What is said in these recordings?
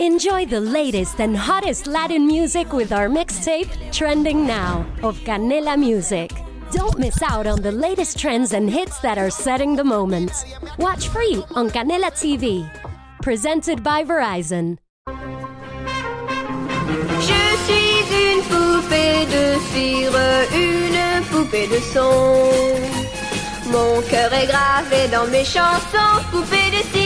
Enjoy the latest and hottest Latin music with our mixtape, Trending Now, of Canela Music. Don't miss out on the latest trends and hits that are setting the moment. Watch free on Canela TV. Presented by Verizon. Je suis une poupée de cire, une poupée de son. Mon cœur est gravé dans mes chansons, poupée de cire,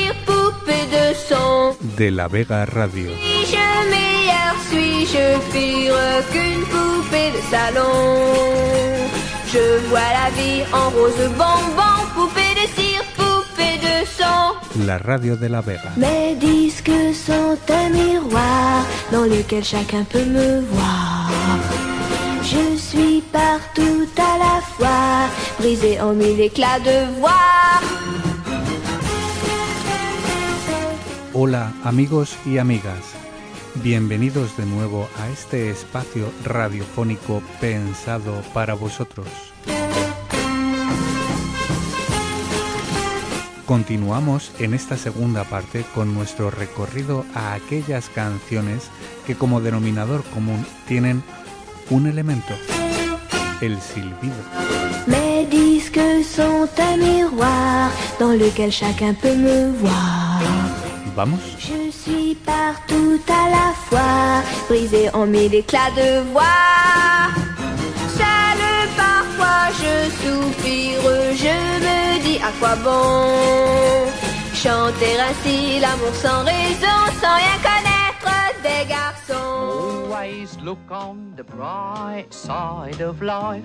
de son. de La Vega Radio. Suis-je meilleur, suis-je pire qu'une poupée de salon Je vois la vie en rose bonbon, poupée de cire, poupée de son. La radio de La Vega. Mes disques sont un miroir dans lequel chacun peut me voir. Je suis partout à la fois, brisé en mille éclats de voix. Hola amigos y amigas. Bienvenidos de nuevo a este espacio radiofónico pensado para vosotros. Continuamos en esta segunda parte con nuestro recorrido a aquellas canciones que como denominador común tienen un elemento, el silbido. ¿Vamos? Je suis partout à la fois, brisé en mille éclats de voix. Seul parfois je soupire, je me dis à quoi bon chanter ainsi l'amour sans raison, sans rien connaître des garçons. Always look on the bright side of life.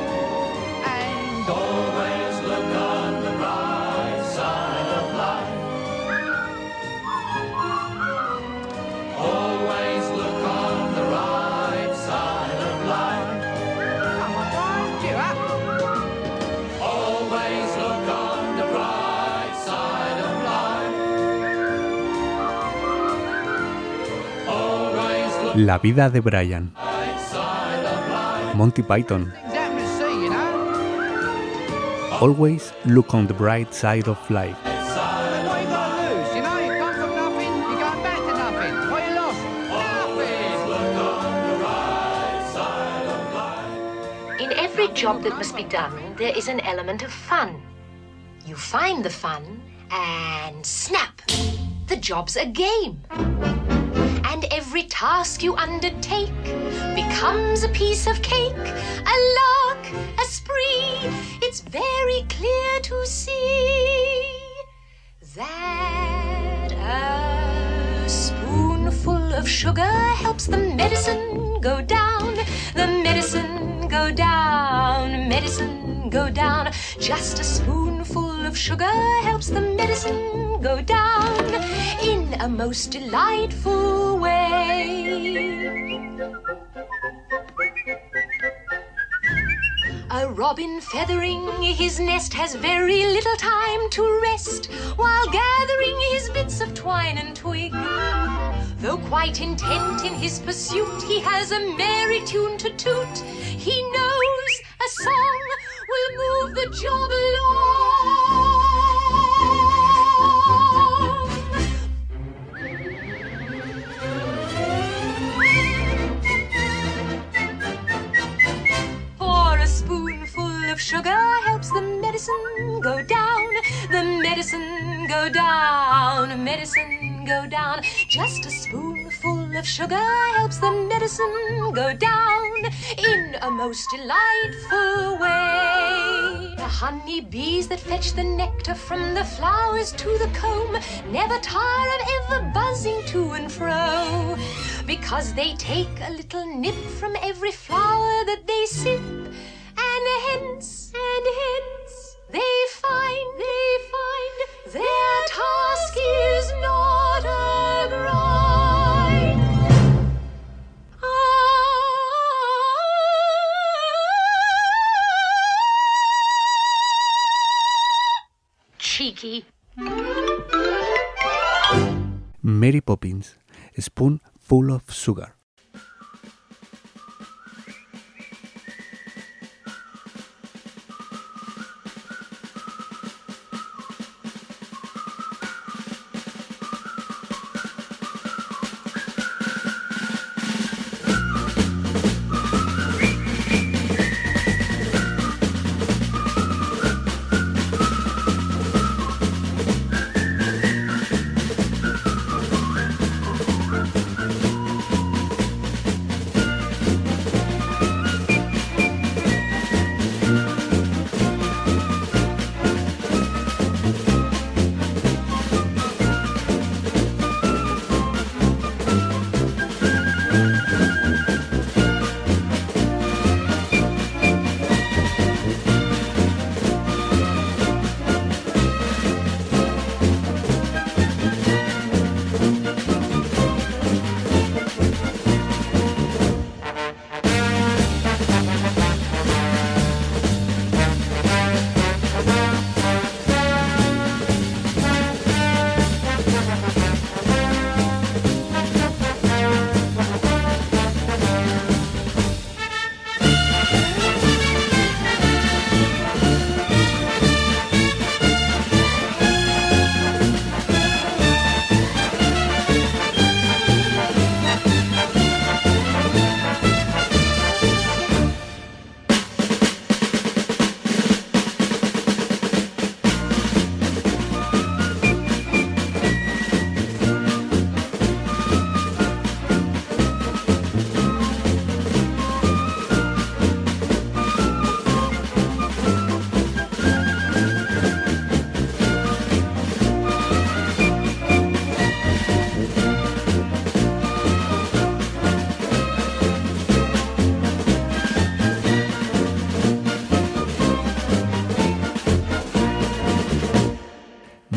La vida de Brian. Monty Python. Always look on the bright side of life. In every job that must be done, there is an element of fun. You find the fun, and snap! The job's a game. And every task you undertake becomes a piece of cake, a lark, a spree. It's very clear to see that a spoonful of sugar helps the medicine go down. The medicine go down, medicine go down. Just a spoonful of sugar helps the medicine go down in a most delightful way. A robin feathering his nest has very little time to rest while gathering his bits of twine and twig. Though quite intent in his pursuit, he has a merry tune to toot. He knows a song will move the job along. Go down in a most delightful way. The honey bees that fetch the nectar from the flowers to the comb never tire of ever buzzing to and fro because they take a little nip from every flower that they sip and hence and hence they find they find their task Mary Poppins, Spoon Full of Sugar.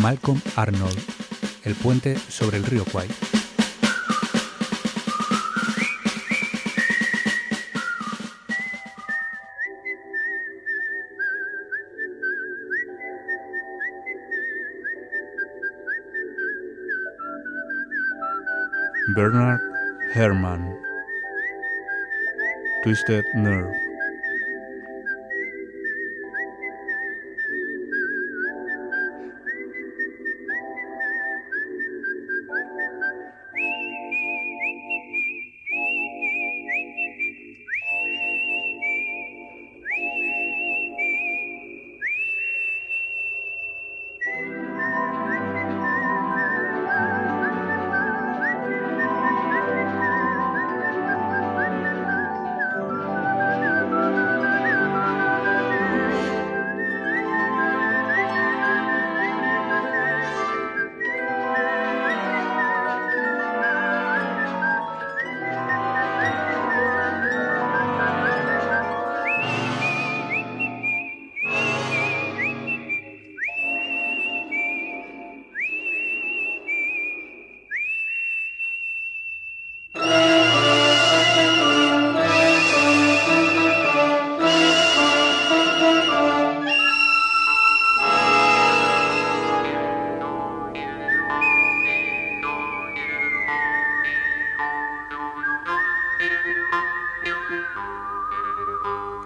Malcolm Arnold, El puente sobre el río Kwai. Bernard Herrmann, Twisted Nerve.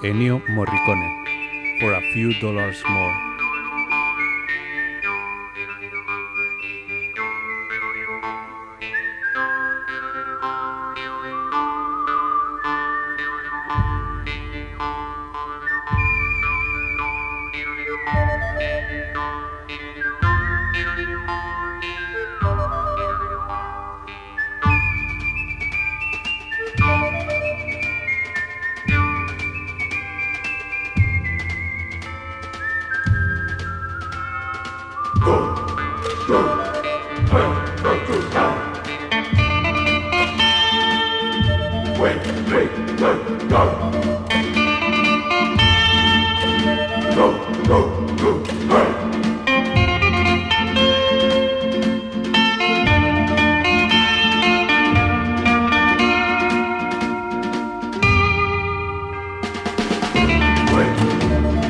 Ennio Morricone, For a Few Dollars More. Wait,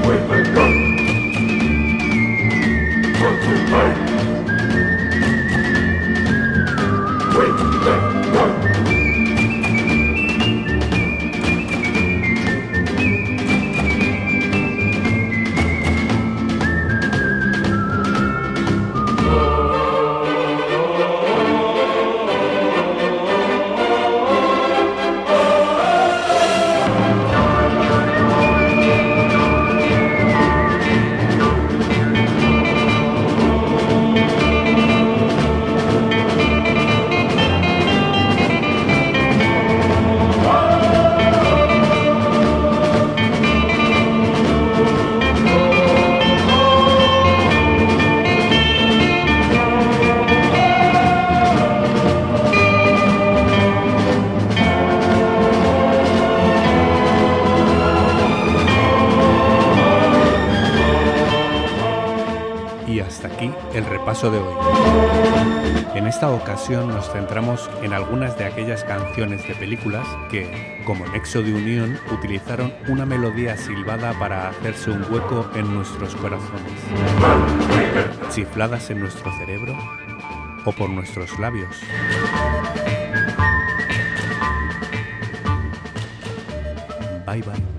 wait, wait, go. Go wait, wait. De hoy. En esta ocasión nos centramos en algunas de aquellas canciones de películas que, como nexo de unión, utilizaron una melodía silbada para hacerse un hueco en nuestros corazones, chifladas en nuestro cerebro o por nuestros labios. Bye bye.